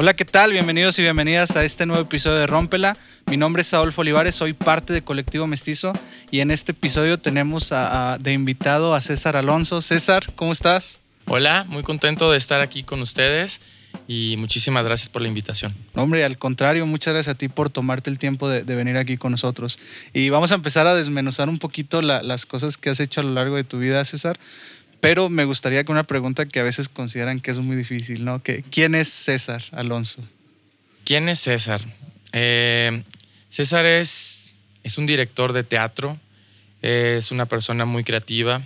Hola, ¿qué tal? Bienvenidos y bienvenidas a este nuevo episodio de Rómpela. Mi nombre es Adolfo Olivares, soy parte de Colectivo Mestizo y en este episodio tenemos de invitado a César Alonso. César, ¿cómo estás? Hola, muy contento de estar aquí con ustedes y muchísimas gracias por la invitación. Hombre, al contrario, muchas gracias a ti por tomarte el tiempo de, venir aquí con nosotros. Y vamos a empezar a desmenuzar un poquito las cosas que has hecho a lo largo de tu vida, César. Pero me gustaría que una pregunta que a veces consideran que es muy difícil, ¿no? Que, ¿Quién es César Alonso? ¿Quién es César? Eh, César es, es un director de teatro, es una persona muy creativa,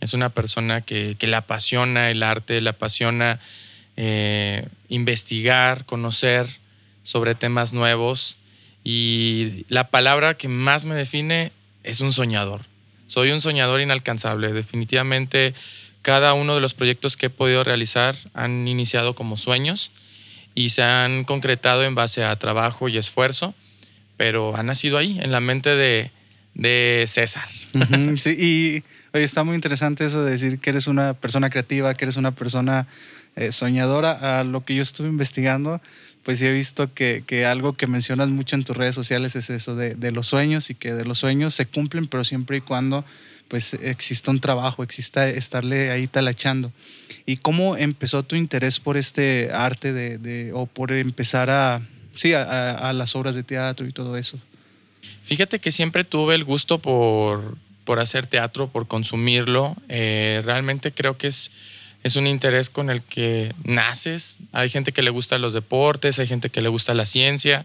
es una persona que, le apasiona el arte, le apasiona eh, investigar, conocer sobre temas nuevos y la palabra que más me define es un soñador. Soy un soñador inalcanzable. Definitivamente cada uno de los proyectos que he podido realizar han iniciado como sueños y se han concretado en base a trabajo y esfuerzo, pero han nacido ahí, en la mente de, César. sí, y está muy interesante eso de decir que eres una persona creativa, que eres una persona eh, soñadora. A lo que yo estuve investigando, pues sí he visto que, que, algo que mencionas mucho en tus redes sociales es eso de, de, los sueños y que de los sueños se cumplen, pero siempre y cuando pues exista un trabajo, exista estarle ahí talachando. ¿Y cómo empezó tu interés por este arte de, de o por empezar a, sí, a, las obras de teatro y todo eso? Fíjate que siempre tuve el gusto por, por hacer teatro, por consumirlo. Eh, realmente creo que es es un interés con el que naces. Hay gente que le gusta los deportes, hay gente que le gusta la ciencia.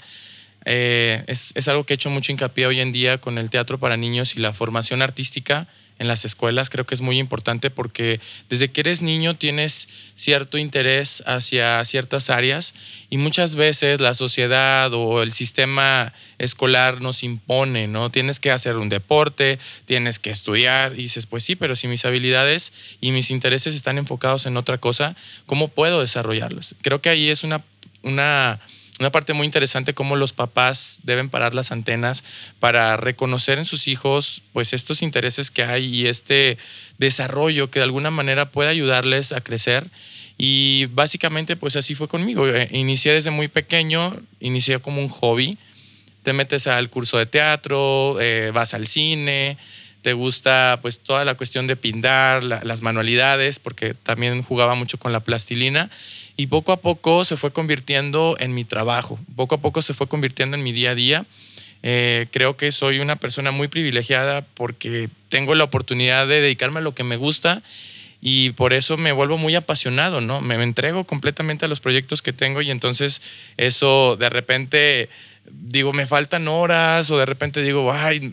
Eh, es, es, algo que he hecho mucho hincapié hoy en día con el teatro para niños y la formación artística en las escuelas creo que es muy importante porque desde que eres niño tienes cierto interés hacia ciertas áreas y muchas veces la sociedad o el sistema escolar nos impone, ¿no? Tienes que hacer un deporte, tienes que estudiar y dices, pues sí, pero si mis habilidades y mis intereses están enfocados en otra cosa, ¿cómo puedo desarrollarlos? Creo que ahí es una, una una parte muy interesante cómo los papás deben parar las antenas para reconocer en sus hijos pues estos intereses que hay y este desarrollo que de alguna manera puede ayudarles a crecer. Y básicamente pues así fue conmigo. Eh, inicié desde muy pequeño inicié como un hobby. Te metes al curso de teatro eh, vas al cine te gusta pues toda la cuestión de pintar, las manualidades, porque también jugaba mucho con la plastilina y poco a poco se fue convirtiendo en mi trabajo, poco a poco se fue convirtiendo en mi día a día. Eh, creo que soy una persona muy privilegiada porque tengo la oportunidad de dedicarme a lo que me gusta y por eso me vuelvo muy apasionado, ¿no? Me, entrego completamente a los proyectos que tengo y entonces eso de repente digo, me faltan horas o de repente digo, ay,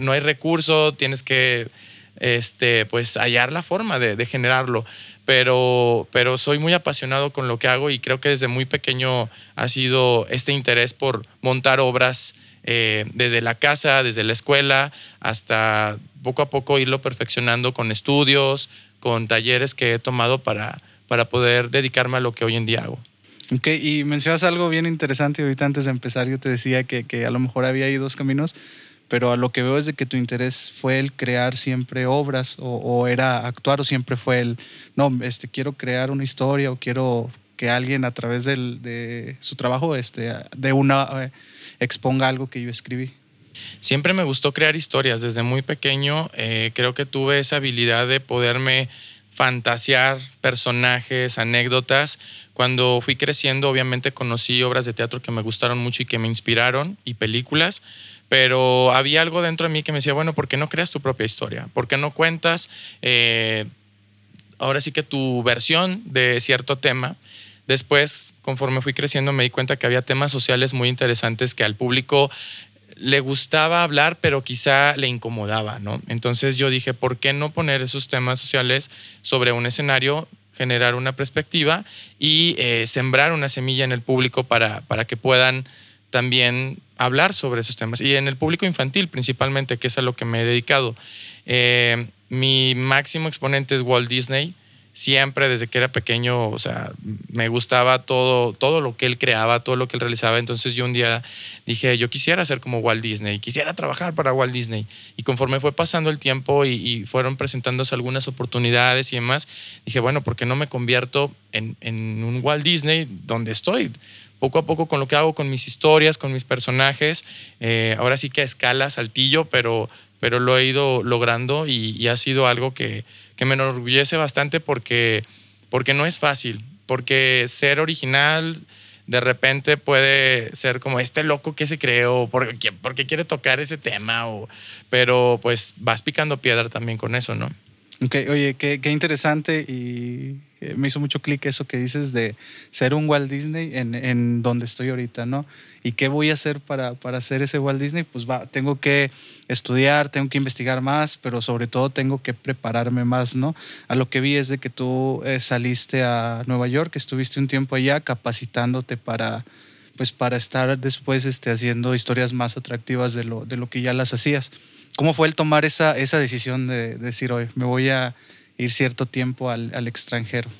no hay recurso, tienes que, este, pues, hallar la forma de, generarlo. Pero, pero soy muy apasionado con lo que hago y creo que desde muy pequeño ha sido este interés por montar obras eh, desde la casa, desde la escuela, hasta poco a poco irlo perfeccionando con estudios, con talleres que he tomado para, para poder dedicarme a lo que hoy en día hago. Ok, y mencionas algo bien interesante ahorita antes de empezar, yo te decía que, que, a lo mejor había ahí dos caminos, pero a lo que veo es de que tu interés fue el crear siempre obras o, o, era actuar o siempre fue el, no, este, quiero crear una historia o quiero que alguien a través del, de su trabajo este, de una, eh, exponga algo que yo escribí. Siempre me gustó crear historias desde muy pequeño. Eh, creo que tuve esa habilidad de poderme fantasear personajes, anécdotas. Cuando fui creciendo, obviamente conocí obras de teatro que me gustaron mucho y que me inspiraron y películas, pero había algo dentro de mí que me decía, bueno, ¿por qué no creas tu propia historia? ¿Por qué no cuentas eh, ahora sí que tu versión de cierto tema? Después, conforme fui creciendo, me di cuenta que había temas sociales muy interesantes que al público le gustaba hablar, pero quizá le incomodaba, ¿no? Entonces yo dije, ¿por qué no poner esos temas sociales sobre un escenario, generar una perspectiva y eh, sembrar una semilla en el público para, para que puedan también hablar sobre esos temas? Y en el público infantil principalmente, que es a lo que me he dedicado. Eh, mi máximo exponente es Walt Disney. Siempre desde que era pequeño, o sea, me gustaba todo, todo lo que él creaba, todo lo que él realizaba. Entonces yo un día dije, yo quisiera ser como Walt Disney, quisiera trabajar para Walt Disney. Y conforme fue pasando el tiempo y, fueron presentándose algunas oportunidades y demás, dije, bueno, ¿por qué no me convierto en, un Walt Disney donde estoy? poco a poco con lo que hago con mis historias, con mis personajes, eh, ahora sí que a escala, saltillo, pero, pero lo he ido logrando y, ha sido algo que, que, me enorgullece bastante porque, porque no es fácil, porque ser original de repente puede ser como este loco que se creó porque, porque quiere tocar ese tema, o, pero pues vas picando piedra también con eso, ¿no? Ok, oye, qué, qué interesante y eh, me hizo mucho clic eso que dices de ser un Walt Disney en, en, donde estoy ahorita, ¿no? ¿Y qué voy a hacer para, para ser ese Walt Disney? Pues va, tengo que estudiar, tengo que investigar más, pero sobre todo tengo que prepararme más, ¿no? A lo que vi es de que tú eh, saliste a Nueva York, estuviste un tiempo allá capacitándote para pues para estar después este, haciendo historias más atractivas de lo, de lo que ya las hacías. ¿Cómo fue el tomar esa, esa decisión de, decir, hoy me voy a ir cierto tiempo al, al extranjero?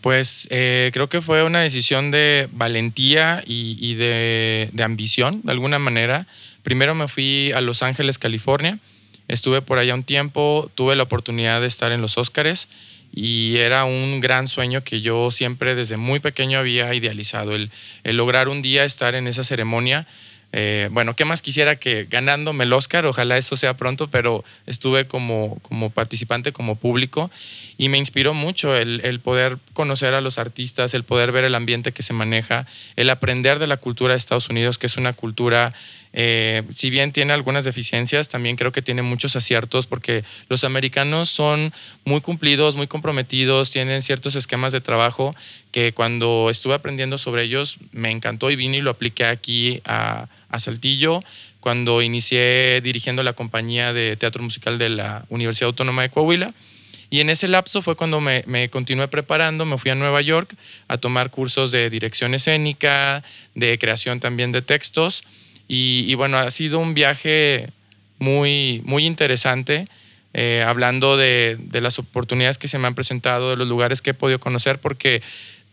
Pues eh, creo que fue una decisión de valentía y, de, de, ambición, de alguna manera. Primero me fui a Los Ángeles, California. Estuve por allá un tiempo, tuve la oportunidad de estar en los Óscares y era un gran sueño que yo siempre desde muy pequeño había idealizado, el lograr un día estar en esa ceremonia eh, bueno, ¿qué más quisiera que ganándome el Oscar? Ojalá eso sea pronto, pero estuve como, como participante, como público, y me inspiró mucho el, el, poder conocer a los artistas, el poder ver el ambiente que se maneja, el aprender de la cultura de Estados Unidos, que es una cultura eh, si bien tiene algunas deficiencias, también creo que tiene muchos aciertos porque los americanos son muy cumplidos, muy comprometidos, tienen ciertos esquemas de trabajo que cuando estuve aprendiendo sobre ellos me encantó y vine y lo apliqué aquí a, Saltillo cuando inicié dirigiendo la compañía de teatro musical de la Universidad Autónoma de Coahuila. Y en ese lapso fue cuando me, continué preparando, me fui a Nueva York a tomar cursos de dirección escénica, de creación también de textos. Y, bueno, ha sido un viaje muy, muy interesante, eh, hablando de, de, las oportunidades que se me han presentado, de los lugares que he podido conocer, porque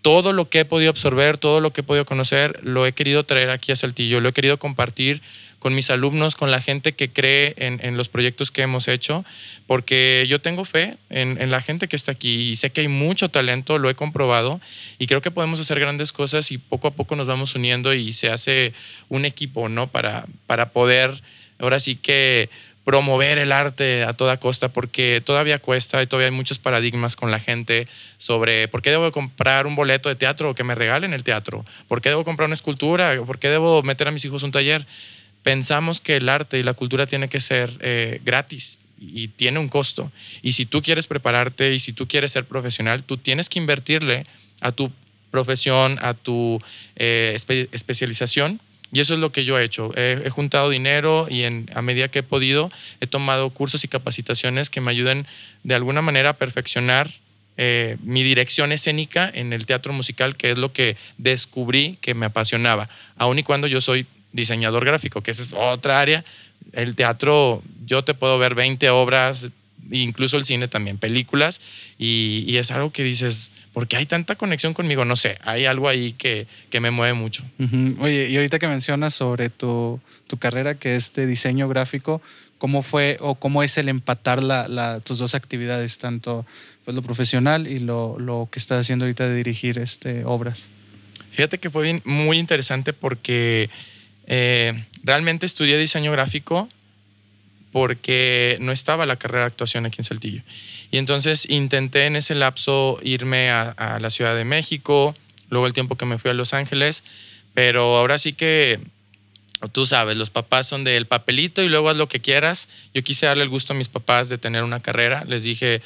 todo lo que he podido absorber, todo lo que he podido conocer, lo he querido traer aquí a Saltillo, lo he querido compartir con mis alumnos, con la gente que cree en, los proyectos que hemos hecho, porque yo tengo fe en, la gente que está aquí y sé que hay mucho talento, lo he comprobado y creo que podemos hacer grandes cosas y poco a poco nos vamos uniendo y se hace un equipo, ¿no? Para, para poder, ahora sí que promover el arte a toda costa porque todavía cuesta y todavía hay muchos paradigmas con la gente sobre por qué debo comprar un boleto de teatro o que me regalen el teatro, por qué debo comprar una escultura, por qué debo meter a mis hijos un taller pensamos que el arte y la cultura tiene que ser eh, gratis y tiene un costo. Y si tú quieres prepararte y si tú quieres ser profesional, tú tienes que invertirle a tu profesión, a tu eh, especialización. Y eso es lo que yo he hecho. He, juntado dinero y a medida que he podido he tomado cursos y capacitaciones que me ayuden de alguna manera a perfeccionar eh, mi dirección escénica en el teatro musical, que es lo que descubrí que me apasionaba, aun y cuando yo soy diseñador gráfico, que esa es otra área. El teatro, yo te puedo ver 20 obras, incluso el cine también, películas, y, es algo que dices, ¿por qué hay tanta conexión conmigo? No sé, hay algo ahí que, que me mueve mucho. Oye, y ahorita que mencionas sobre tu, tu, carrera, que es de diseño gráfico, ¿cómo fue o cómo es el empatar la, tus dos actividades, tanto pues, lo profesional y lo, lo, que estás haciendo ahorita de dirigir este, obras? Fíjate que fue muy interesante porque eh, realmente estudié diseño gráfico porque no estaba la carrera de actuación aquí en Saltillo. Y entonces intenté en ese lapso irme a, la Ciudad de México, luego el tiempo que me fui a Los Ángeles, pero ahora sí que tú sabes, los papás son del papelito y luego haz lo que quieras. Yo quise darle el gusto a mis papás de tener una carrera. Les dije,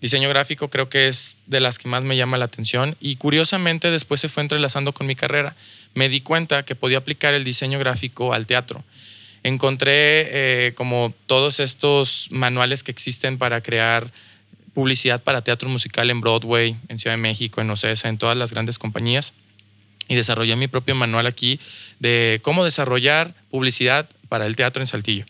diseño gráfico creo que es de las que más me llama la atención y curiosamente después se fue entrelazando con mi carrera. Me di cuenta que podía aplicar el diseño gráfico al teatro. Encontré eh, como todos estos manuales que existen para crear publicidad para teatro musical en Broadway, en Ciudad de México, en Ocesa, en todas las grandes compañías. Y desarrollé mi propio manual aquí de cómo desarrollar publicidad para el teatro en Saltillo.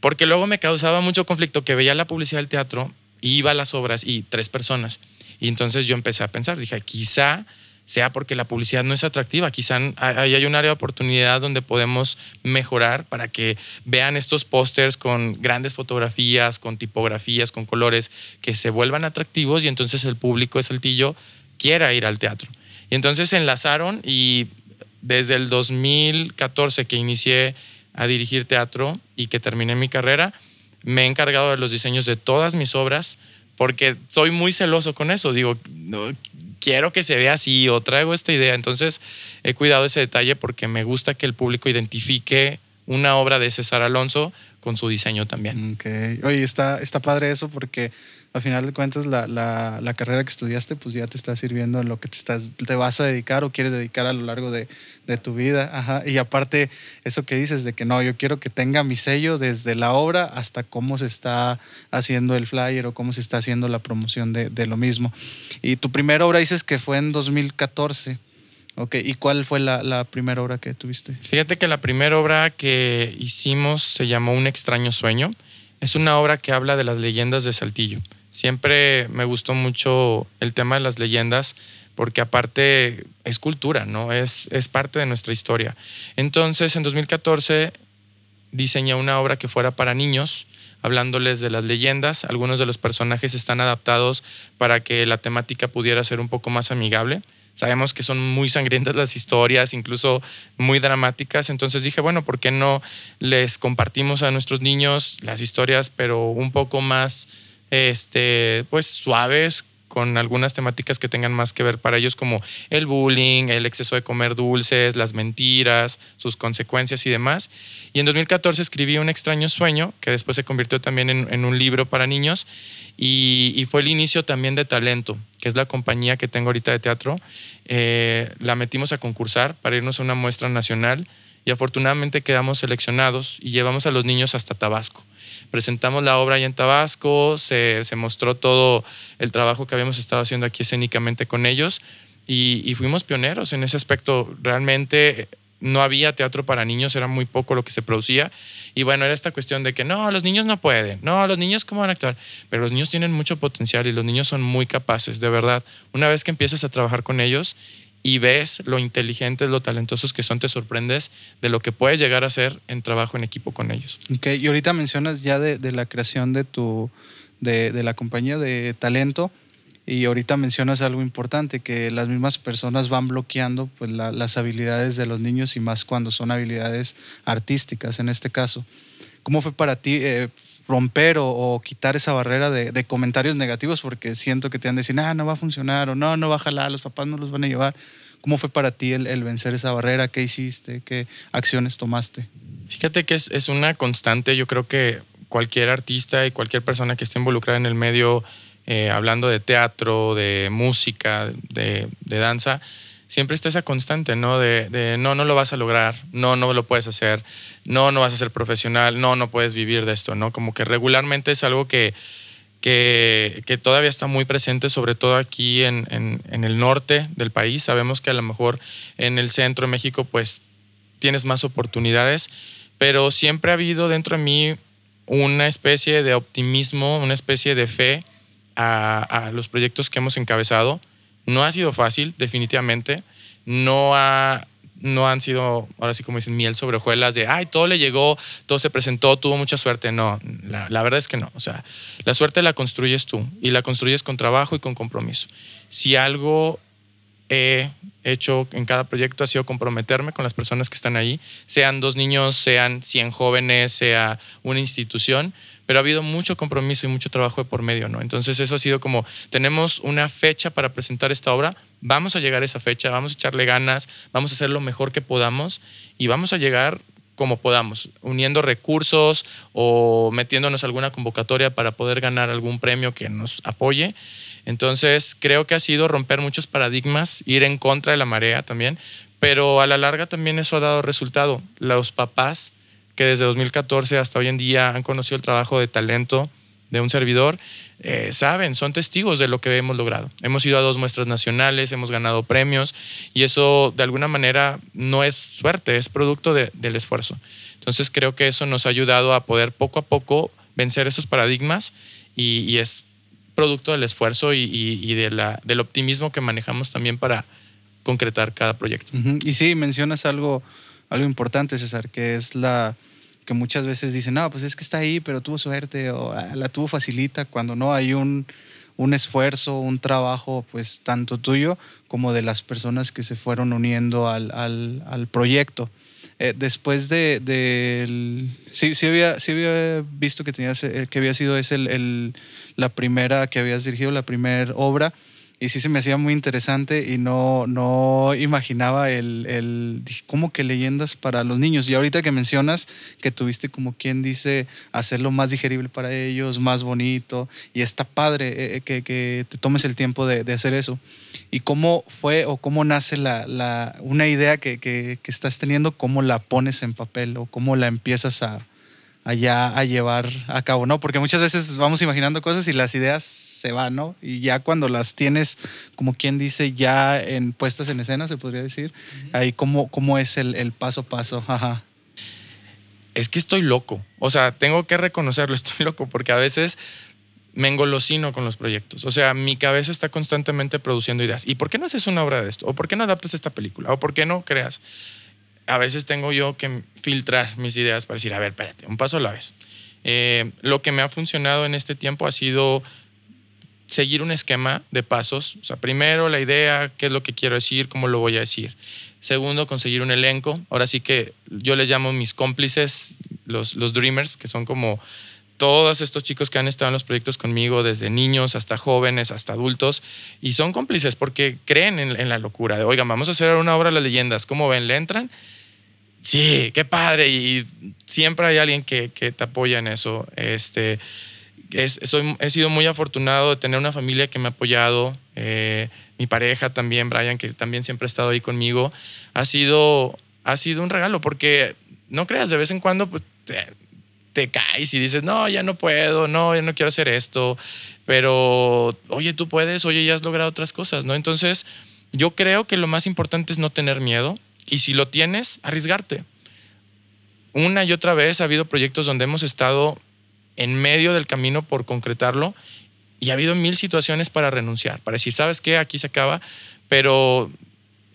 Porque luego me causaba mucho conflicto que veía la publicidad del teatro iba a las obras y tres personas. Y entonces yo empecé a pensar, dije, quizá sea porque la publicidad no es atractiva. Quizá ahí hay un área de oportunidad donde podemos mejorar para que vean estos pósters con grandes fotografías, con tipografías, con colores, que se vuelvan atractivos y entonces el público de Saltillo quiera ir al teatro. Y entonces se enlazaron y desde el 2014 que inicié a dirigir teatro y que terminé mi carrera, me he encargado de los diseños de todas mis obras porque soy muy celoso con eso. Digo, quiero que se vea así o traigo esta idea. Entonces he cuidado ese detalle porque me gusta que el público identifique una obra de César Alonso con su diseño también. Ok. Oye, está, está padre eso porque al final de cuentas la, la, la, carrera que estudiaste pues ya te está sirviendo en lo que te, estás, te vas a dedicar o quieres dedicar a lo largo de, de tu vida. Y aparte, eso que dices de que no, yo quiero que tenga mi sello desde la obra hasta cómo se está haciendo el flyer o cómo se está haciendo la promoción de, de lo mismo. Y tu primera obra dices que fue en 2014. Ok, ¿y cuál fue la, la, primera obra que tuviste? Fíjate que la primera obra que hicimos se llamó Un extraño sueño. Es una obra que habla de las leyendas de Saltillo. Siempre me gustó mucho el tema de las leyendas porque aparte es cultura, ¿no? Es, es parte de nuestra historia. Entonces, en 2014 diseñé una obra que fuera para niños, hablándoles de las leyendas. Algunos de los personajes están adaptados para que la temática pudiera ser un poco más amigable. Sabemos que son muy sangrientas las historias, incluso muy dramáticas. Entonces dije, bueno, ¿por qué no les compartimos a nuestros niños las historias, pero un poco más, este, pues suaves, con algunas temáticas que tengan más que ver para ellos como el bullying, el exceso de comer dulces, las mentiras, sus consecuencias y demás. Y en 2014 escribí Un extraño sueño, que después se convirtió también en, un libro para niños y, fue el inicio también de Talento, que es la compañía que tengo ahorita de teatro. Eh, la metimos a concursar para irnos a una muestra nacional y afortunadamente quedamos seleccionados y llevamos a los niños hasta Tabasco. Presentamos la obra ahí en Tabasco, se, mostró todo el trabajo que habíamos estado haciendo aquí escénicamente con ellos y, y fuimos pioneros en ese aspecto. Realmente no había teatro para niños, era muy poco lo que se producía. Y bueno, era esta cuestión de que no, los niños no pueden, no, los niños cómo van a actuar. Pero los niños tienen mucho potencial y los niños son muy capaces, de verdad. Una vez que empiezas a trabajar con ellos y ves lo inteligentes, lo talentosos que son, te sorprendes de lo que puedes llegar a hacer en trabajo en equipo con ellos. Ok, y ahorita mencionas ya de, la creación de tu, de, la compañía de talento, y ahorita mencionas algo importante, que las mismas personas van bloqueando pues, la, las habilidades de los niños y más cuando son habilidades artísticas en este caso. ¿Cómo fue para ti eh, romper o, o, quitar esa barrera de, de, comentarios negativos? Porque siento que te han de decir, ah, no va a funcionar o no, no va a jalar, los papás no los van a llevar. ¿Cómo fue para ti el, el vencer esa barrera? ¿Qué hiciste? ¿Qué acciones tomaste? Fíjate que es, es una constante. Yo creo que cualquier artista y cualquier persona que esté involucrada en el medio eh, hablando de teatro, de música, de, danza, siempre está esa constante, ¿no? De, no, no lo vas a lograr, no, no lo puedes hacer, no, no vas a ser profesional, no, no puedes vivir de esto, ¿no? Como que regularmente es algo que, que, que todavía está muy presente, sobre todo aquí en, en, en, el norte del país. Sabemos que a lo mejor en el centro de México, pues tienes más oportunidades, pero siempre ha habido dentro de mí una especie de optimismo, una especie de fe a, los proyectos que hemos encabezado. No ha sido fácil, definitivamente. No ha, no han sido, ahora sí como dicen, miel sobre hojuelas de, ay, todo le llegó, todo se presentó, tuvo mucha suerte. No, la, la, verdad es que no. O sea, la suerte la construyes tú y la construyes con trabajo y con compromiso. Si algo he hecho en cada proyecto ha sido comprometerme con las personas que están ahí, sean dos niños, sean 100 jóvenes, sea una institución, pero ha habido mucho compromiso y mucho trabajo de por medio, ¿no? Entonces eso ha sido como, tenemos una fecha para presentar esta obra, vamos a llegar a esa fecha, vamos a echarle ganas, vamos a hacer lo mejor que podamos y vamos a llegar como podamos, uniendo recursos o metiéndonos alguna convocatoria para poder ganar algún premio que nos apoye. Entonces, creo que ha sido romper muchos paradigmas, ir en contra de la marea también, pero a la larga también eso ha dado resultado. Los papás que desde 2014 hasta hoy en día han conocido el trabajo de talento de un servidor, eh, saben, son testigos de lo que hemos logrado. Hemos ido a dos muestras nacionales, hemos ganado premios y eso de alguna manera no es suerte, es producto de, del esfuerzo. Entonces creo que eso nos ha ayudado a poder poco a poco vencer esos paradigmas y, y es producto del esfuerzo y, de la, del optimismo que manejamos también para concretar cada proyecto. Y sí, mencionas algo, algo importante, César, que es la que muchas veces dicen, no, pues es que está ahí, pero tuvo suerte o ah, la tuvo facilita, cuando no hay un, un esfuerzo, un trabajo, pues tanto tuyo como de las personas que se fueron uniendo al, al, al proyecto. Eh, después de, de sí, sí, había, sí había visto que, tenías, eh, que había sido ese el, la primera que habías dirigido, la primera obra y sí se me hacía muy interesante y no, no imaginaba el, el, como que leyendas para los niños. Y ahorita que mencionas que tuviste como quien dice hacerlo más digerible para ellos, más bonito, y está padre eh, eh, que, que, te tomes el tiempo de, de, hacer eso. ¿Y cómo fue o cómo nace la, la una idea que, que, que estás teniendo, cómo la pones en papel o cómo la empiezas a, allá a llevar a cabo, ¿no? Porque muchas veces vamos imaginando cosas y las ideas se van, ¿no? Y ya cuando las tienes, como quien dice, ya en puestas en escena, se podría decir, ahí cómo, cómo es el, paso a paso. Ajá. Es que estoy loco. O sea, tengo que reconocerlo, estoy loco, porque a veces me engolosino con los proyectos. O sea, mi cabeza está constantemente produciendo ideas. ¿Y por qué no haces una obra de esto? ¿O por qué no adaptas esta película? ¿O por qué no creas? A veces tengo yo que filtrar mis ideas para decir, a ver, espérate, un paso a la vez. Eh, lo que me ha funcionado en este tiempo ha sido seguir un esquema de pasos. O sea, primero la idea, qué es lo que quiero decir, cómo lo voy a decir. Segundo, conseguir un elenco. Ahora sí que yo les llamo mis cómplices, los, los dreamers, que son como todos estos chicos que han estado en los proyectos conmigo, desde niños hasta jóvenes, hasta adultos, y son cómplices porque creen en, en la locura de, oigan, vamos a hacer una obra de las leyendas, ¿cómo ven? ¿Le entran? Sí, qué padre. Y siempre hay alguien que, te apoya en eso. Este, es, soy, he sido muy afortunado de tener una familia que me ha apoyado. Eh, mi pareja también, Brian, que también siempre ha estado ahí conmigo. Ha sido, ha sido un regalo porque no creas, de vez en cuando pues, te, te caes y dices, no, ya no puedo, no, ya no quiero hacer esto. Pero, oye, tú puedes, oye, ya has logrado otras cosas, ¿no? Entonces, yo creo que lo más importante es no tener miedo y si lo tienes, arriesgarte. Una y otra vez ha habido proyectos donde hemos estado en medio del camino por concretarlo y ha habido mil situaciones para renunciar, para decir, ¿sabes qué? Aquí se acaba, pero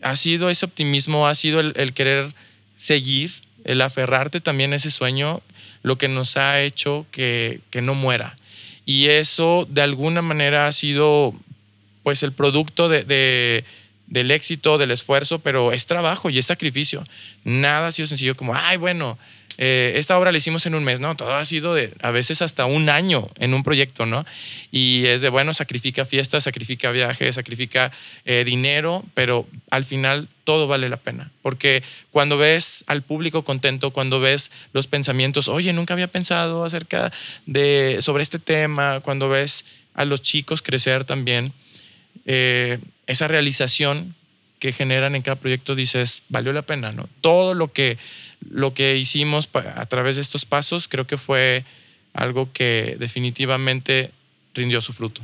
ha sido ese optimismo, ha sido el, querer seguir, el aferrarte también a ese sueño, lo que nos ha hecho que, que no muera. Y eso de alguna manera ha sido pues el producto de del éxito, del esfuerzo, pero es trabajo y es sacrificio. Nada ha sido sencillo como, ay, bueno, eh, esta obra la hicimos en un mes, ¿no? Todo ha sido de a veces hasta un año en un proyecto, ¿no? Y es de, bueno, sacrifica fiestas, sacrifica viajes, sacrifica eh, dinero, pero al final todo vale la pena. Porque cuando ves al público contento, cuando ves los pensamientos, oye, nunca había pensado acerca de, sobre este tema, cuando ves a los chicos crecer también, eh, esa realización que generan en cada proyecto, dices, valió la pena, ¿no? Todo lo que, lo que hicimos a través de estos pasos creo que fue algo que definitivamente rindió su fruto.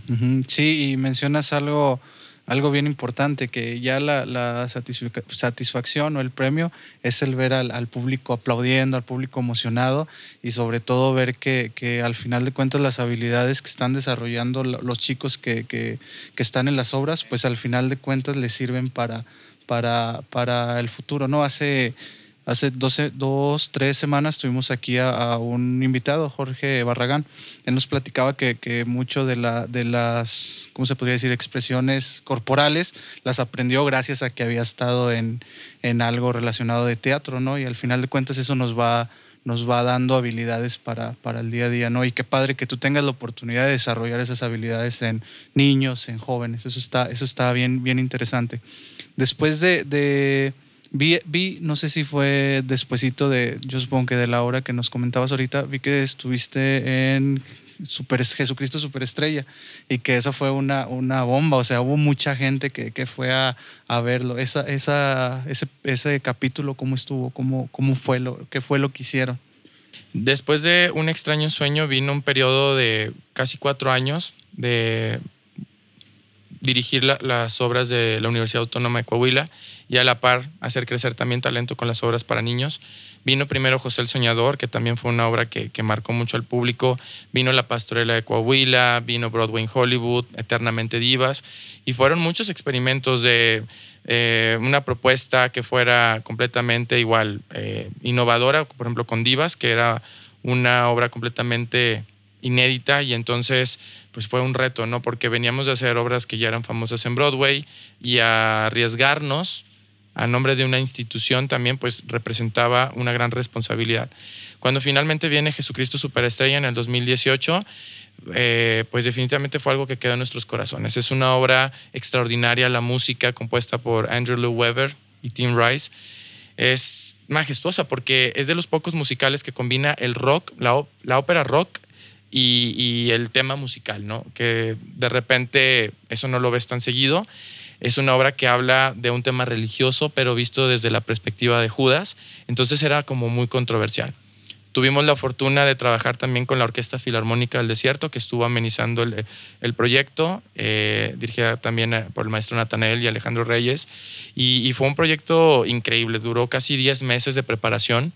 Sí, y mencionas algo algo bien importante, que ya la, satisfacción o el premio es el ver al, público aplaudiendo, al público emocionado y sobre todo ver que, al final de cuentas las habilidades que están desarrollando los chicos que, que, están en las obras, pues al final de cuentas les sirven para, para, para el futuro. ¿no? Hace Hace 12, dos, tres semanas tuvimos aquí a, un invitado, Jorge Barragán. Él nos platicaba que, que mucho de, la, de las, ¿cómo se podría decir?, expresiones corporales las aprendió gracias a que había estado en, en algo relacionado de teatro, ¿no? Y al final de cuentas eso nos va nos va dando habilidades para, para, el día a día, ¿no? Y qué padre que tú tengas la oportunidad de desarrollar esas habilidades en niños, en jóvenes. Eso está, eso está bien, bien interesante. Después de, de Vi, vi, no sé si fue despuesito de, yo supongo que de la hora que nos comentabas ahorita, vi que estuviste en Super, Jesucristo Superestrella y que eso fue una, una bomba, o sea, hubo mucha gente que, que fue a, a, verlo. Esa, esa, ese, ese capítulo, ¿cómo estuvo? ¿Cómo, cómo fue lo, qué fue lo que hicieron? Después de un extraño sueño vino un periodo de casi cuatro años de dirigir las obras de la Universidad Autónoma de Coahuila y a la par hacer crecer también talento con las obras para niños. Vino primero José el Soñador, que también fue una obra que, marcó mucho al público. Vino La Pastorela de Coahuila, vino Broadway en Hollywood, Eternamente Divas. Y fueron muchos experimentos de eh, una propuesta que fuera completamente igual, eh, innovadora, por ejemplo, con Divas, que era una obra completamente inédita y entonces pues fue un reto, ¿no? Porque veníamos de hacer obras que ya eran famosas en Broadway y a arriesgarnos a nombre de una institución también pues representaba una gran responsabilidad. Cuando finalmente viene Jesucristo Superestrella en el 2018, eh, pues definitivamente fue algo que quedó en nuestros corazones. Es una obra extraordinaria, la música compuesta por Andrew Lou Weber y Tim Rice. Es majestuosa porque es de los pocos musicales que combina el rock, la, la ópera rock y, el tema musical, ¿no? Que de repente eso no lo ves tan seguido. Es una obra que habla de un tema religioso, pero visto desde la perspectiva de Judas. Entonces era como muy controversial. Tuvimos la fortuna de trabajar también con la Orquesta Filarmónica del Desierto, que estuvo amenizando el, proyecto, eh, dirigida también eh, por el maestro Natanael y Alejandro Reyes. Y, y fue un proyecto increíble, duró casi 10 meses de preparación.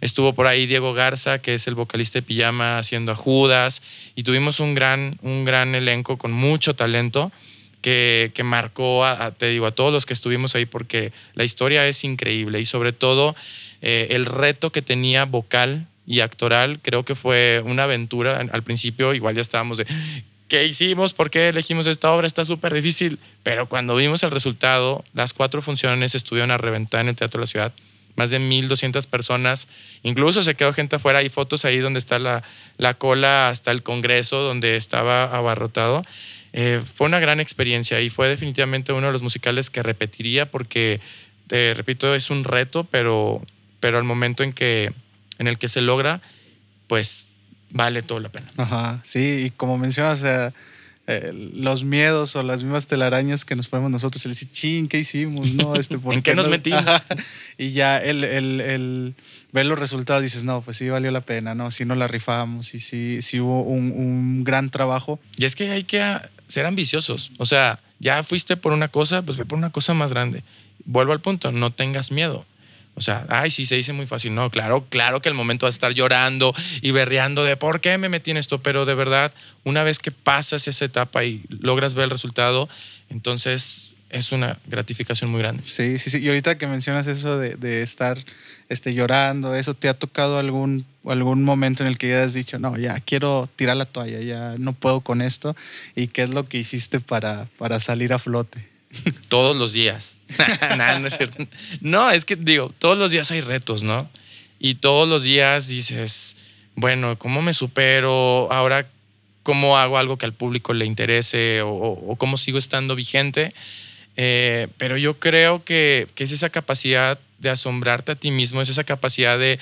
Estuvo por ahí Diego Garza, que es el vocalista de Pijama, haciendo a Judas. Y tuvimos un gran, un gran elenco con mucho talento que, que marcó, a, te digo, a todos los que estuvimos ahí, porque la historia es increíble. Y sobre todo, eh, el reto que tenía vocal y actoral, creo que fue una aventura. Al principio, igual ya estábamos de. ¿Qué hicimos? ¿Por qué elegimos esta obra? Está súper difícil. Pero cuando vimos el resultado, las cuatro funciones estuvieron a reventar en el Teatro de la Ciudad más de 1.200 personas. Incluso se quedó gente afuera. Hay fotos ahí donde está la, la cola hasta el Congreso, donde estaba abarrotado. Eh, fue una gran experiencia y fue definitivamente uno de los musicales que repetiría porque, te repito, es un reto, pero, pero al momento en, que, en el que se logra, pues vale todo la pena. Ajá, sí, y como mencionas, eh, los miedos o las mismas telarañas que nos ponemos nosotros, el decir, ching, ¿qué hicimos? No, este, ¿En qué, nos metimos? y ya el, el, el, ver los resultados dices, no, pues sí valió la pena, ¿no? Sí nos la rifamos y sí, sí hubo un, un gran trabajo. Y es que hay que ser ambiciosos. O sea, ya fuiste por una cosa, pues ve por una cosa más grande. Vuelvo al punto, no tengas miedo. O sea, ay, sí, se dice muy fácil. No, claro, claro que el momento va a estar llorando y berreando de por qué me metí en esto, pero de verdad, una vez que pasas esa etapa y logras ver el resultado, entonces es una gratificación muy grande. Sí, sí, sí. Y ahorita que mencionas eso de, estar este, llorando, ¿eso te ha tocado algún, algún momento en el que ya has dicho, no, ya quiero tirar la toalla, ya no puedo con esto? ¿Y qué es lo que hiciste para, para salir a flote? todos los días. no, es cierto. No, es que digo, todos los días hay retos, ¿no? Y todos los días dices, bueno, ¿cómo me supero? Ahora, ¿cómo hago algo que al público le interese? ¿O, cómo sigo estando vigente? Eh, pero yo creo que, que es esa capacidad de asombrarte a ti mismo, es esa capacidad de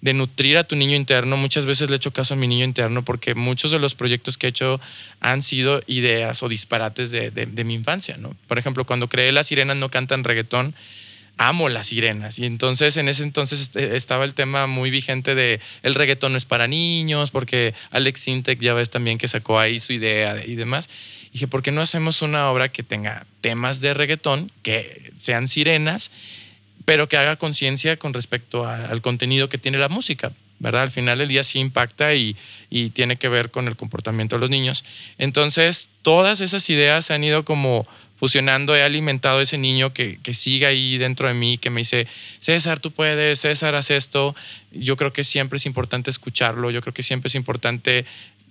de nutrir a tu niño interno. Muchas veces le he hecho caso a mi niño interno porque muchos de los proyectos que he hecho han sido ideas o disparates de, mi infancia, ¿no? Por ejemplo, cuando creé Las Sirenas no cantan reggaetón, amo las sirenas. Y entonces en ese entonces estaba el tema muy vigente de el reggaetón no es para niños, porque Alex Sintek ya ves también que sacó ahí su idea y demás. Y dije, ¿por qué no hacemos una obra que tenga temas de reggaetón, que sean sirenas? Pero que haga conciencia con respecto al contenido que tiene la música. ¿verdad? Al final el día sí impacta y, tiene que ver con el comportamiento de los niños. Entonces, todas esas ideas se han ido como fusionando, he alimentado ese niño que, que sigue ahí dentro de mí, que me dice, César, tú puedes, César, haz esto. Yo creo que siempre es importante escucharlo, yo creo que siempre es importante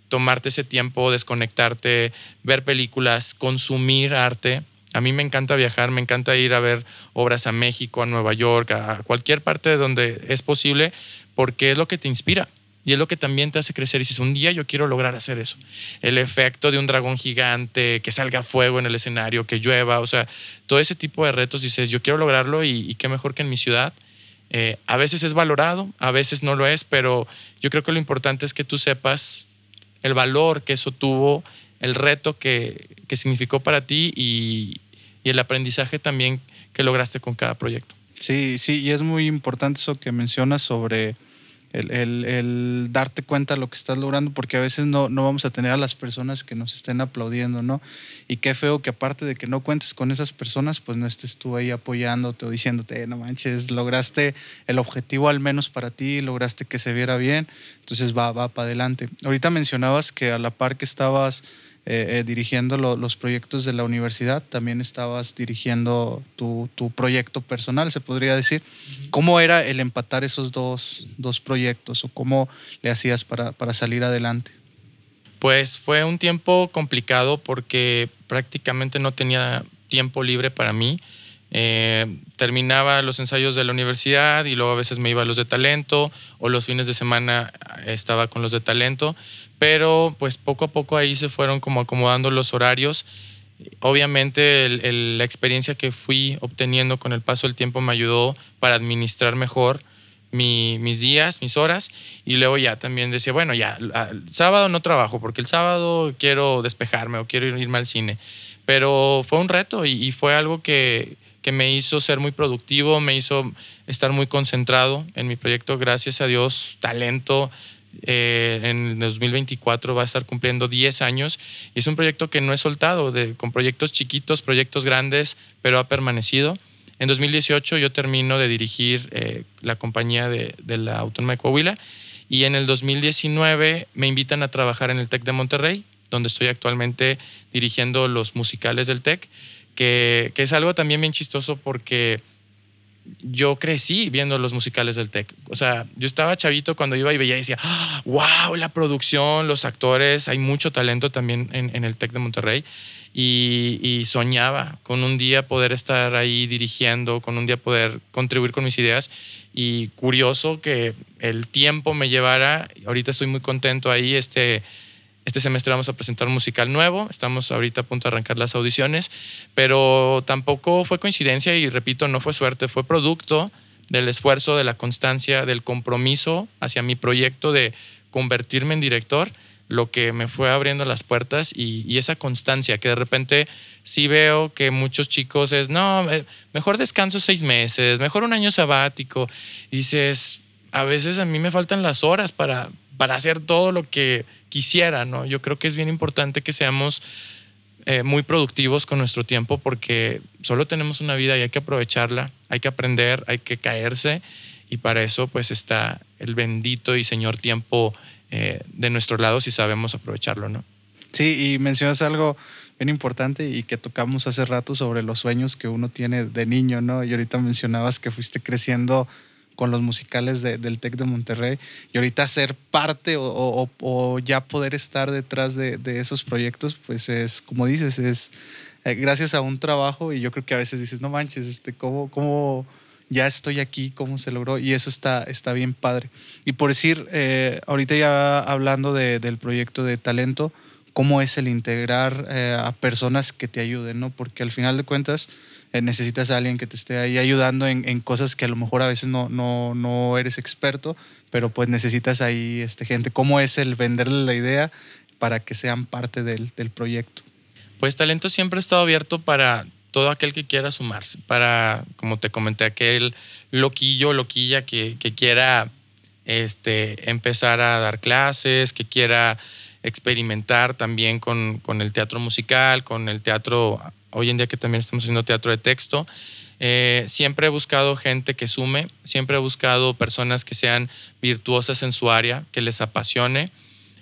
tomarte ese tiempo, desconectarte, ver películas, consumir arte a mí me encanta viajar, me encanta ir a ver obras a México, a Nueva York, a cualquier parte de donde es posible, porque es lo que te inspira. Y es lo que también te hace crecer. Y dices, un día yo quiero lograr hacer eso. El efecto de un dragón gigante, que salga fuego en el escenario, que llueva, o sea, todo ese tipo de retos, dices, yo quiero lograrlo y, qué mejor que en mi ciudad. Eh, a veces es valorado, a veces no lo es, pero yo creo que lo importante es que tú sepas el valor que eso tuvo el reto que, significó para ti y, el aprendizaje también que lograste con cada proyecto. Sí, sí, y es muy importante eso que mencionas sobre el, darte cuenta de lo que estás logrando, porque a veces no, no vamos a tener a las personas que nos estén aplaudiendo, ¿no? Y qué feo que aparte de que no cuentes con esas personas, pues no estés tú ahí apoyándote o diciéndote, no manches, lograste el objetivo al menos para ti, lograste que se viera bien, entonces va, va para adelante. Ahorita mencionabas que a la par que estabas eh, eh, dirigiendo los proyectos de la universidad, también estabas dirigiendo tu, proyecto personal, se podría decir. ¿Cómo era el empatar esos dos, proyectos o cómo le hacías para, salir adelante? Pues fue un tiempo complicado porque prácticamente no tenía tiempo libre para mí. Eh, terminaba los ensayos de la universidad y luego a veces me iba a los de talento o los fines de semana estaba con los de talento pero pues poco a poco ahí se fueron como acomodando los horarios. Obviamente la experiencia que fui obteniendo con el paso del tiempo me ayudó para administrar mejor mis días, mis horas, y luego ya también decía, bueno, ya, el sábado no trabajo porque el sábado quiero despejarme o quiero irme al cine, pero fue un reto y, fue algo que, que me hizo ser muy productivo, me hizo estar muy concentrado en mi proyecto, gracias a Dios, talento, eh, en 2024 va a estar cumpliendo 10 años y es un proyecto que no he soltado, de, con proyectos chiquitos, proyectos grandes, pero ha permanecido. En 2018 yo termino de dirigir eh, la compañía de, la Autónoma de Coahuila y en el 2019 me invitan a trabajar en el TEC de Monterrey, donde estoy actualmente dirigiendo los musicales del TEC, que, que es algo también bien chistoso porque yo crecí viendo los musicales del TEC. O sea, yo estaba chavito cuando iba y veía y decía, wow, la producción, los actores, hay mucho talento también en, el TEC de Monterrey. Y, soñaba con un día poder estar ahí dirigiendo, con un día poder contribuir con mis ideas. Y curioso que el tiempo me llevara, ahorita estoy muy contento ahí, este este semestre vamos a presentar un musical nuevo, estamos ahorita a punto de arrancar las audiciones, pero tampoco fue coincidencia y repito, no fue suerte, fue producto del esfuerzo, de la constancia, del compromiso hacia mi proyecto de convertirme en director, lo que me fue abriendo las puertas y, esa constancia que de repente sí veo que muchos chicos es, no, mejor descanso seis meses, mejor un año sabático. dices, a veces a mí me faltan las horas para, para hacer todo lo que quisiera, ¿no? Yo creo que es bien importante que seamos eh, muy productivos con nuestro tiempo porque solo tenemos una vida y hay que aprovecharla, hay que aprender, hay que caerse y para eso pues está el bendito y señor tiempo eh, de nuestro lado si sabemos aprovecharlo, ¿no? Sí, y mencionas algo bien importante y que tocamos hace rato sobre los sueños que uno tiene de niño, ¿no? Y ahorita mencionabas que fuiste creciendo con los musicales del TEC de Monterrey y ahorita ser parte o, ya poder estar detrás de, esos proyectos, pues es, como dices, es eh, gracias a un trabajo y yo creo que a veces dices, no manches, este, ¿cómo, cómo ya estoy aquí, cómo se logró y eso está, está bien padre. Y por decir, eh, ahorita ya hablando del proyecto de talento, cómo es el integrar eh, a personas que te ayuden, ¿no? Porque al final de cuentas necesitas a alguien que te esté ahí ayudando en, cosas que a lo mejor a veces no, no, no eres experto, pero pues necesitas ahí este, gente. ¿Cómo es el venderle la idea para que sean parte del, del proyecto? Pues talento siempre ha estado abierto para todo aquel que quiera sumarse, para, como te comenté, aquel loquillo, loquilla que, que quiera este, empezar a dar clases, que quiera experimentar también con, el teatro musical, con el teatro, hoy en día que también estamos haciendo teatro de texto. Eh, siempre he buscado gente que sume, siempre he buscado personas que sean virtuosas en su área, que les apasione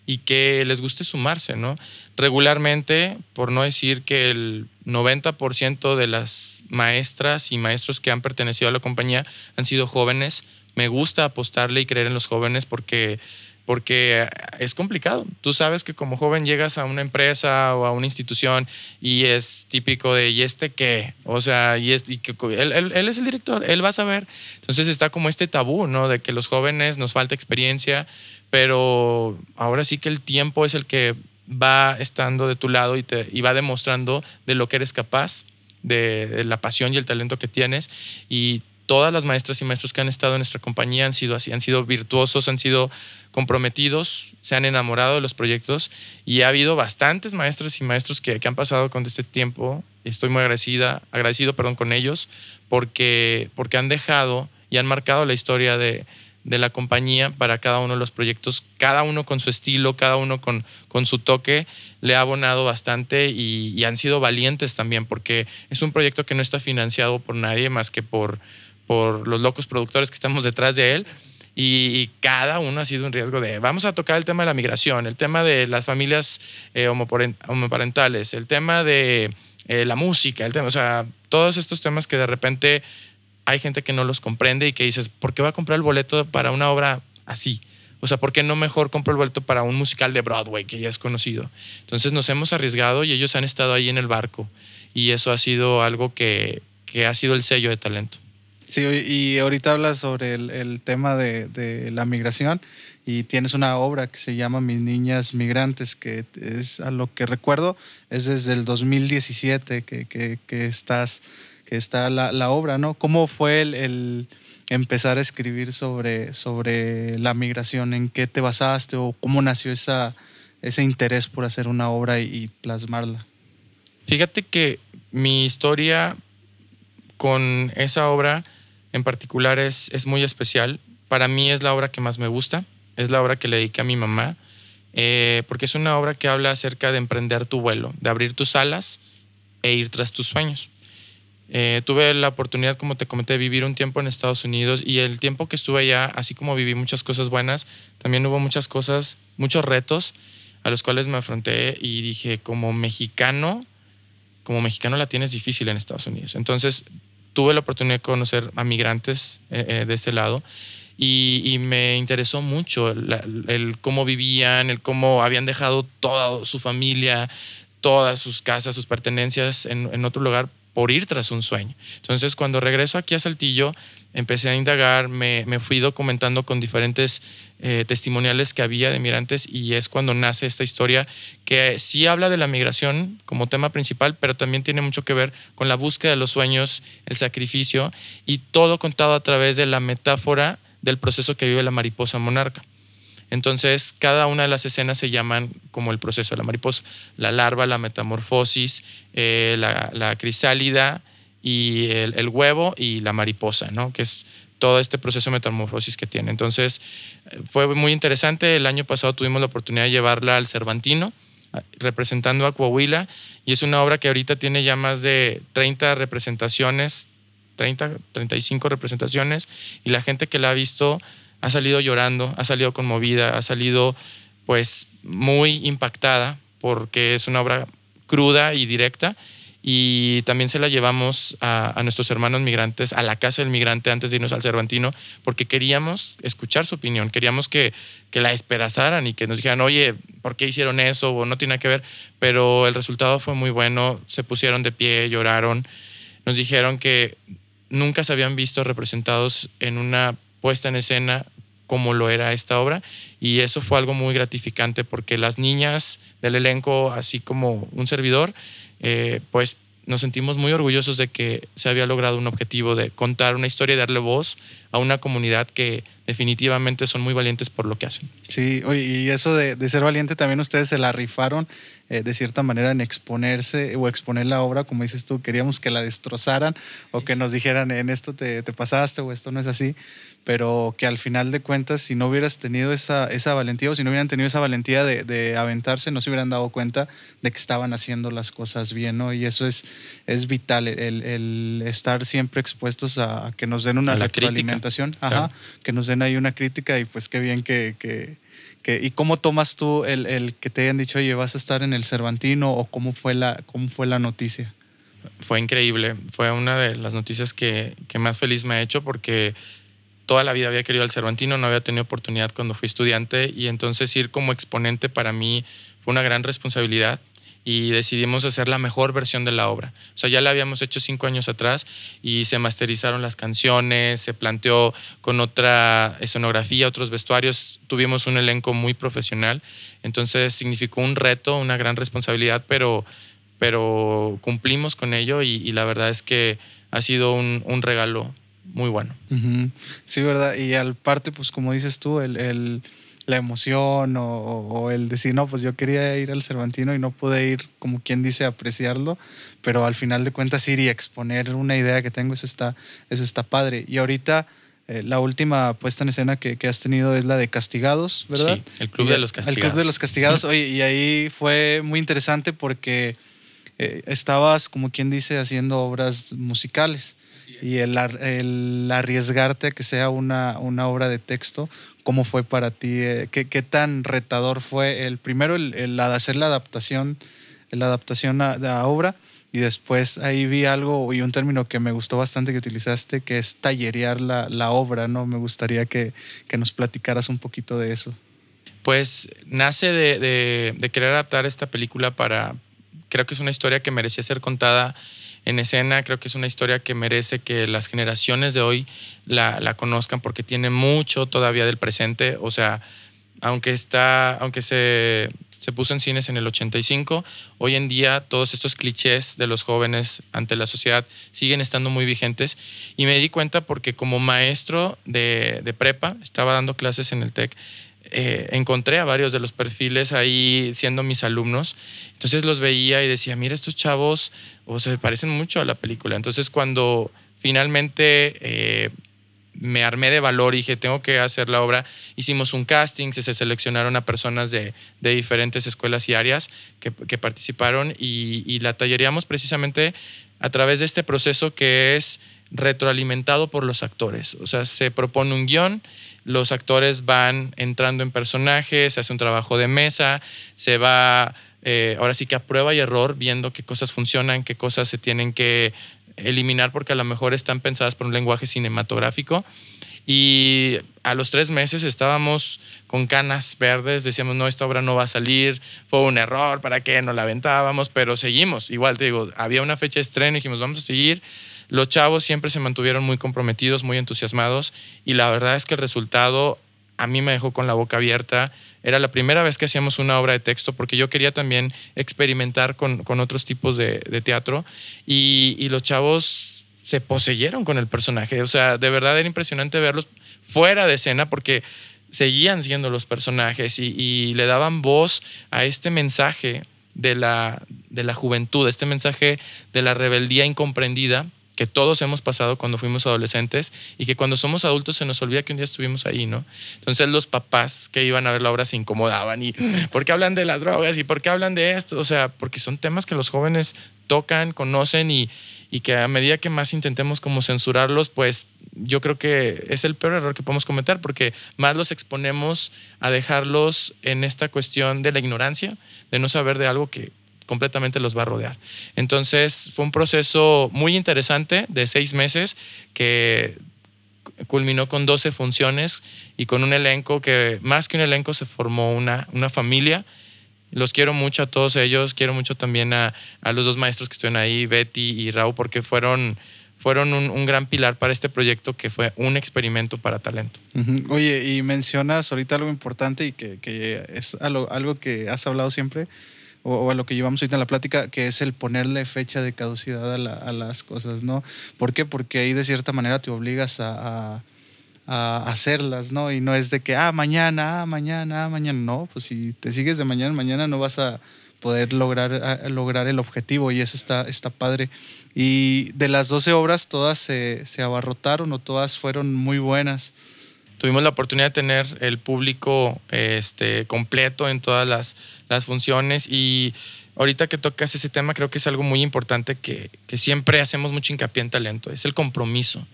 y que les guste sumarse, ¿no? Regularmente, por no decir que el 90% de las maestras y maestros que han pertenecido a la compañía han sido jóvenes, me gusta apostarle y creer en los jóvenes porque porque es complicado. Tú sabes que como joven llegas a una empresa o a una institución y es típico de, ¿y este qué? O sea, y, este, que, él, él, es el director, él va a saber. Entonces está como este tabú, ¿no? De que los jóvenes nos falta experiencia, pero ahora sí que el tiempo es el que va estando de tu lado y, te, y va demostrando de lo que eres capaz, de, de la pasión y el talento que tienes y todas las maestras y maestros que han estado en nuestra compañía han sido así, han sido virtuosos, han sido comprometidos, se han enamorado de los proyectos y ha habido bastantes maestras y maestros que, han pasado con este tiempo. Estoy muy agradecida, agradecido perdón, con ellos porque, porque han dejado y han marcado la historia de, de la compañía para cada uno de los proyectos, cada uno con su estilo, cada uno con, con su toque, le ha abonado bastante y, han sido valientes también, porque es un proyecto que no está financiado por nadie más que por, por los locos productores que estamos detrás de él. Y, cada uno ha sido un riesgo de, vamos a tocar el tema de la migración, el tema de las familias eh, homoparentales, el tema de eh, la música, el tema, o sea, todos estos temas que de repente hay gente que no los comprende y que dices, ¿por qué va a comprar el boleto para una obra así? O sea, ¿por qué no mejor compro el boleto para un musical de Broadway que ya es conocido? Entonces nos hemos arriesgado y ellos han estado ahí en el barco y eso ha sido algo que, que ha sido el sello de talento. Sí, y ahorita hablas sobre el, el tema de, de, la migración y tienes una obra que se llama Mis Niñas Migrantes, que es a lo que recuerdo, es desde el 2017 que, que, que estás que está la, la obra, ¿no? ¿Cómo fue el, empezar a escribir sobre, sobre la migración? ¿En qué te basaste o cómo nació esa, ese interés por hacer una obra y, plasmarla? Fíjate que mi historia con esa obra en particular es, es muy especial. Para mí es la obra que más me gusta, es la obra que le dediqué a mi mamá, eh, porque es una obra que habla acerca de emprender tu vuelo, de abrir tus alas e ir tras tus sueños. Eh, tuve la oportunidad, como te comenté, de vivir un tiempo en Estados Unidos y el tiempo que estuve allá, así como viví muchas cosas buenas, también hubo muchas cosas, muchos retos a los cuales me afronté y dije, como mexicano, como mexicano la tienes difícil en Estados Unidos. Entonces tuve la oportunidad de conocer a migrantes eh, eh, de ese lado y, me interesó mucho el, cómo vivían, el cómo habían dejado toda su familia, todas sus casas, sus pertenencias en, en otro lugar por ir tras un sueño. Entonces, cuando regreso aquí a Saltillo, empecé a indagar, me, fui documentando con diferentes eh, testimoniales que había de migrantes y es cuando nace esta historia que sí habla de la migración como tema principal, pero también tiene mucho que ver con la búsqueda de los sueños, el sacrificio y todo contado a través de la metáfora del proceso que vive la mariposa monarca. Entonces, cada una de las escenas se llaman como el proceso de la mariposa. La larva, la metamorfosis, eh, la, crisálida y el, huevo y la mariposa, ¿no? Que es todo este proceso de metamorfosis que tiene. Entonces, fue muy interesante. El año pasado tuvimos la oportunidad de llevarla al Cervantino representando a Coahuila y es una obra que ahorita tiene ya más de 30 representaciones, 30, 35 representaciones y la gente que la ha visto ha salido llorando, ha salido conmovida, ha salido pues muy impactada porque es una obra cruda y directa. Y también se la llevamos a, nuestros hermanos migrantes a la casa del migrante antes de irnos al Cervantino porque queríamos escuchar su opinión, queríamos que, que la esperazaran y que nos dijeran, oye, ¿por qué hicieron eso? o no tiene que ver, pero el resultado fue muy bueno, se pusieron de pie, lloraron, nos dijeron que nunca se habían visto representados en una puesta en escena como lo era esta obra. Y eso fue algo muy gratificante porque las niñas del elenco, así como un servidor, eh, pues nos sentimos muy orgullosos de que se había logrado un objetivo de contar una historia y darle voz a una comunidad que definitivamente son muy valientes por lo que hacen. Sí, y eso de, de ser valiente también ustedes se la rifaron eh, de cierta manera en exponerse o exponer la obra, como dices tú, queríamos que la destrozaran o que nos dijeran en esto te, te pasaste o esto no es así, pero que al final de cuentas, si no hubieras tenido esa, esa valentía o si no hubieran tenido esa valentía de, de, aventarse, no se hubieran dado cuenta de que estaban haciendo las cosas bien, ¿no? Y eso es, es vital, el, el estar siempre expuestos a, que nos den una retroalimentación, ajá, que nos den ahí una crítica y pues qué bien que, que ¿Y cómo tomas tú el, el, que te hayan dicho, oye, vas a estar en el Cervantino o cómo fue la, cómo fue la noticia? Fue increíble, fue una de las noticias que, que más feliz me ha hecho porque toda la vida había querido al Cervantino, no había tenido oportunidad cuando fui estudiante y entonces ir como exponente para mí fue una gran responsabilidad y decidimos hacer la mejor versión de la obra. O sea, ya la habíamos hecho cinco años atrás y se masterizaron las canciones, se planteó con otra escenografía, otros vestuarios, tuvimos un elenco muy profesional, entonces significó un reto, una gran responsabilidad, pero, pero cumplimos con ello y, la verdad es que ha sido un, regalo muy bueno. Sí, verdad. Y al parte, pues como dices tú, el la emoción o, el decir, no, pues yo quería ir al Cervantino y no pude ir, como quien dice, a apreciarlo, pero al final de cuentas ir y exponer una idea que tengo, eso está, eso está padre. Y ahorita eh, la última puesta en escena que, has tenido es la de Castigados, ¿verdad? Sí, el Club de los Castigados. El Club de los Castigados. Oye, y ahí fue muy interesante porque eh, estabas, como quien dice, haciendo obras musicales. Y el, el, arriesgarte a que sea una, una, obra de texto, ¿cómo fue para ti? Eh, ¿qué, ¿qué, tan retador fue el primero el, el hacer la adaptación, la adaptación a, a obra? Y después ahí vi algo y un término que me gustó bastante que utilizaste, que es tallerear la, la obra, ¿no? Me gustaría que, que, nos platicaras un poquito de eso. Pues nace de, de, de, querer adaptar esta película para, creo que es una historia que merecía ser contada en escena, creo que es una historia que merece que las generaciones de hoy la, conozcan porque tiene mucho todavía del presente, o sea, aunque está, aunque se, se puso en cines en el 85. Hoy en día todos estos clichés de los jóvenes ante la sociedad siguen estando muy vigentes y me di cuenta porque como maestro de, de prepa, estaba dando clases en el TEC, eh, encontré a varios de los perfiles ahí siendo mis alumnos. Entonces los veía y decía, mira, estos chavos o se parecen mucho a la película. Entonces cuando finalmente eh, me armé de valor y dije, tengo que hacer la obra. Hicimos un casting, se seleccionaron a personas de, de diferentes escuelas y áreas que, participaron y, y, la talleríamos precisamente a través de este proceso que es retroalimentado por los actores. O sea, se propone un guion, los actores van entrando en personajes, se hace un trabajo de mesa, se va... Eh, ahora sí que a prueba y error, viendo qué cosas funcionan, qué cosas se tienen que eliminar porque a lo mejor están pensadas por un lenguaje cinematográfico. Y a los tres meses estábamos con canas verdes, decíamos, no, esta obra no va a salir, fue un error, ¿para qué? No la aventábamos, pero seguimos. Igual te digo, había una fecha de estreno dijimos, vamos a seguir. Los chavos siempre se mantuvieron muy comprometidos, muy entusiasmados y la verdad es que el resultado a mí me dejó con la boca abierta. Era la primera vez que hacíamos una obra de texto porque yo quería también experimentar con, con otros tipos de, teatro y, y, los chavos se poseyeron con el personaje. O sea, de verdad era impresionante verlos fuera de escena porque seguían siendo los personajes y, y le daban voz a este mensaje de la, de la juventud, este mensaje de la rebeldía incomprendida que todos hemos pasado cuando fuimos adolescentes y que cuando somos adultos se nos olvida que un día estuvimos ahí, ¿no? Entonces los papás que iban a ver la obra se incomodaban y ¿por qué hablan de las drogas y por qué hablan de esto? O sea, porque son temas que los jóvenes tocan, conocen y, y que a medida que más intentemos como censurarlos, pues yo creo que es el peor error que podemos cometer porque más los exponemos a dejarlos en esta cuestión de la ignorancia, de no saber de algo que completamente los va a rodear. Entonces fue un proceso muy interesante de seis meses que culminó con 12 funciones y con un elenco que más que un elenco se formó una, una familia. Los quiero mucho a todos ellos, quiero mucho también a, a los dos maestros que estuvieron ahí, Betty y Raúl, porque fueron, fueron un, gran pilar para este proyecto que fue un experimento para talento. Uh -huh. Oye, y mencionas ahorita algo importante y que, que es algo, algo que has hablado siempre, o, a lo que llevamos ahorita en la plática, que es el ponerle fecha de caducidad a, la, a las cosas, ¿no? ¿Por qué? Porque ahí de cierta manera te obligas a, hacerlas, ¿no? Y no es de que, ah, mañana, ah, mañana, ah, mañana. No, pues si te sigues de mañana, mañana no vas a poder lograr, lograr el objetivo y eso está, está padre. Y de las 12 obras, todas se, se abarrotaron o todas fueron muy buenas tuvimos la oportunidad de tener el público este, completo en todas las, las, funciones y ahorita que tocas ese tema creo que es algo muy importante que, que, siempre hacemos mucho hincapié en talento, es el compromiso.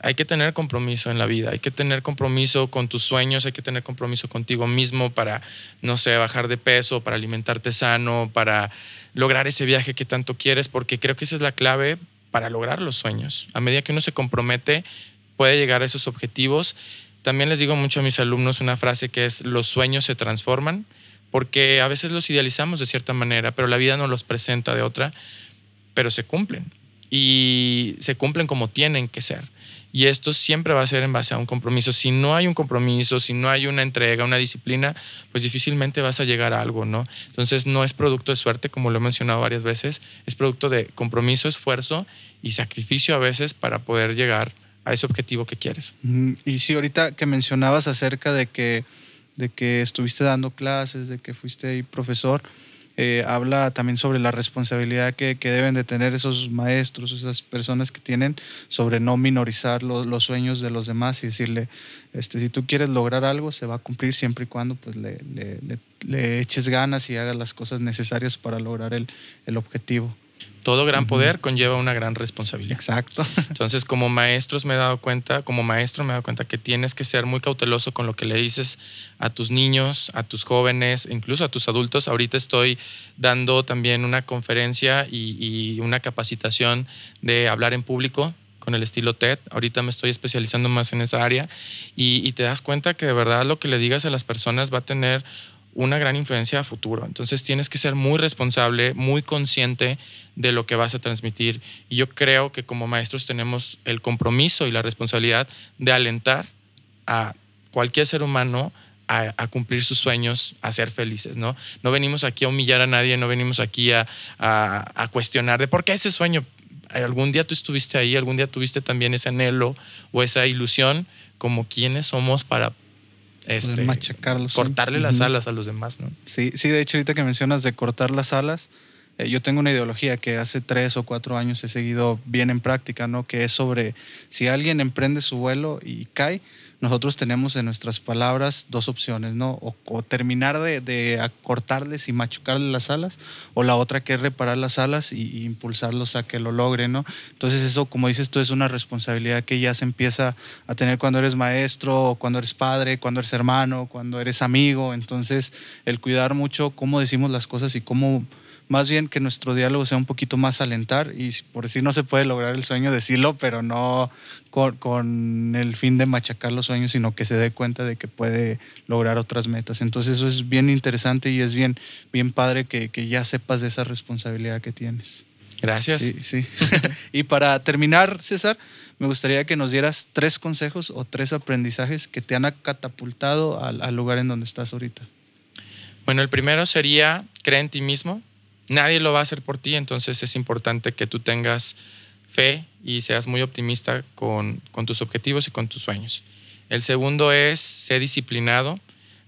Hay que tener compromiso en la vida, hay que tener compromiso con tus sueños, hay que tener compromiso contigo mismo para, no sé, bajar de peso, para alimentarte sano, para lograr ese viaje que tanto quieres, porque creo que esa es la clave para lograr los sueños. A medida que uno se compromete, puede llegar a esos objetivos también les digo mucho a mis alumnos una frase que es, los sueños se transforman, porque a veces los idealizamos de cierta manera, pero la vida nos los presenta de otra, pero se cumplen. Y se cumplen como tienen que ser. Y esto siempre va a ser en base a un compromiso. Si no hay un compromiso, si no hay una entrega, una disciplina, pues difícilmente vas a llegar a algo, ¿no? Entonces no es producto de suerte, como lo he mencionado varias veces, es producto de compromiso, esfuerzo y sacrificio a veces para poder llegar a ese objetivo que quieres. Y sí, ahorita que mencionabas acerca de que, de que estuviste dando clases, de que fuiste profesor, eh, habla también sobre la responsabilidad que, que, deben de tener esos maestros, esas personas que tienen sobre no minorizar los sueños de los demás y decirle, este, si tú quieres lograr algo, se va a cumplir siempre y cuando pues, le, le, le, eches ganas y hagas las cosas necesarias para lograr el, el objetivo todo gran poder conlleva una gran responsabilidad. Exacto. Entonces, como maestros me he dado cuenta, como maestro me he dado cuenta que tienes que ser muy cauteloso con lo que le dices a tus niños, a tus jóvenes, incluso a tus adultos. Ahorita estoy dando también una conferencia y, una capacitación de hablar en público con el estilo TED. Ahorita me estoy especializando más en esa área y, y te das cuenta que de verdad lo que le digas a las personas va a tener una gran influencia a futuro. Entonces tienes que ser muy responsable, muy consciente de lo que vas a transmitir. Y yo creo que como maestros tenemos el compromiso y la responsabilidad de alentar a cualquier ser humano a, cumplir sus sueños, a ser felices, ¿no? No venimos aquí a humillar a nadie, no venimos aquí a, a cuestionar de por qué ese sueño. Algún día tú estuviste ahí, algún día tuviste también ese anhelo o esa ilusión, como quiénes somos para este, cortarle las alas a los demás, ¿no? Sí, sí, de hecho ahorita que mencionas de cortar las alas, eh, yo tengo una ideología que hace tres o cuatro años he seguido bien en práctica, ¿no? Que es sobre si alguien emprende su vuelo y cae, nosotros tenemos en nuestras palabras dos opciones, ¿no? O, terminar de, de, acortarles y machucarles las alas, o la otra que es reparar las alas y, impulsarlos a que lo logren, ¿no? Entonces eso, como dices tú, es una responsabilidad que ya se empieza a tener cuando eres maestro, cuando eres padre, cuando eres hermano, cuando eres amigo. Entonces, el cuidar mucho cómo decimos las cosas y cómo más bien que nuestro diálogo sea un poquito más alentar y por si no se puede lograr el sueño, decirlo, pero no con, el fin de machacar los sueños, sino que se dé cuenta de que puede lograr otras metas. Entonces eso es bien interesante y es bien, bien padre que, ya sepas de esa responsabilidad que tienes. Gracias. Sí, sí. y para terminar, César, me gustaría que nos dieras tres consejos o tres aprendizajes que te han catapultado al, al lugar en donde estás ahorita. Bueno, el primero sería cree en ti mismo nadie lo va a hacer por ti, entonces es importante que tú tengas fe y seas muy optimista con, tus objetivos y con tus sueños. El segundo es ser disciplinado.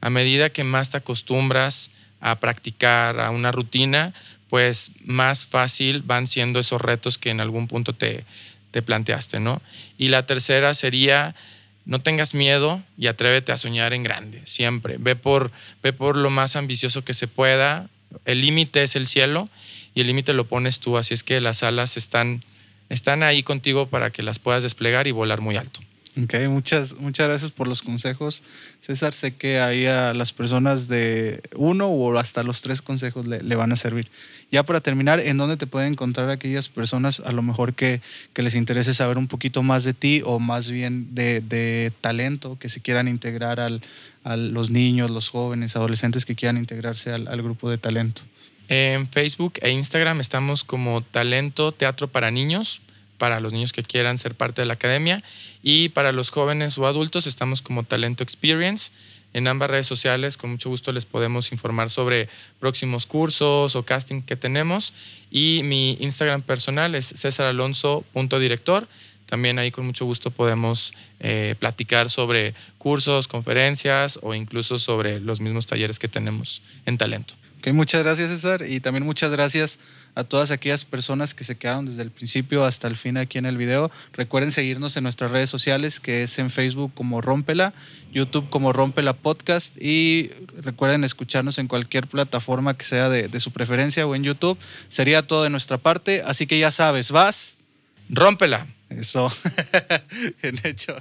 A medida que más te acostumbras a practicar a una rutina, pues más fácil van siendo esos retos que en algún punto te, te planteaste, ¿no? Y la tercera sería no tengas miedo y atrévete a soñar en grande, siempre. Ve por, ve por lo más ambicioso que se pueda, el límite es el cielo y el límite lo pones tú, así es que las alas están, están ahí contigo para que las puedas desplegar y volar muy alto. Ok, muchas, muchas gracias por los consejos. César, sé que ahí a las personas de uno o hasta los tres consejos le, van a servir. Ya para terminar, ¿en dónde te pueden encontrar aquellas personas a lo mejor que, les interese saber un poquito más de ti o más bien de, talento, que se quieran integrar al, a los niños, los jóvenes, adolescentes que quieran integrarse al grupo de talento? En Facebook e Instagram estamos como Talento Teatro para Niños para los niños que quieran ser parte de la academia y para los jóvenes o adultos estamos como Talento Experience. En ambas redes sociales, con mucho gusto les podemos informar sobre próximos cursos o casting que tenemos. Y mi Instagram personal es cesaralonso.director. También ahí con mucho gusto podemos eh, platicar sobre cursos, conferencias o incluso sobre los mismos talleres que tenemos en talento. Muchas gracias César y también muchas gracias a todas aquellas personas que se quedaron desde el principio hasta el fin aquí en el video. Recuerden seguirnos en nuestras redes sociales, que es en Facebook como Rómpela, YouTube como Rómpela Podcast y recuerden escucharnos en cualquier plataforma que sea de, de su preferencia o en YouTube. Sería todo de nuestra parte, así que ya sabes, vas. Rómpela. Eso. Bien hecho.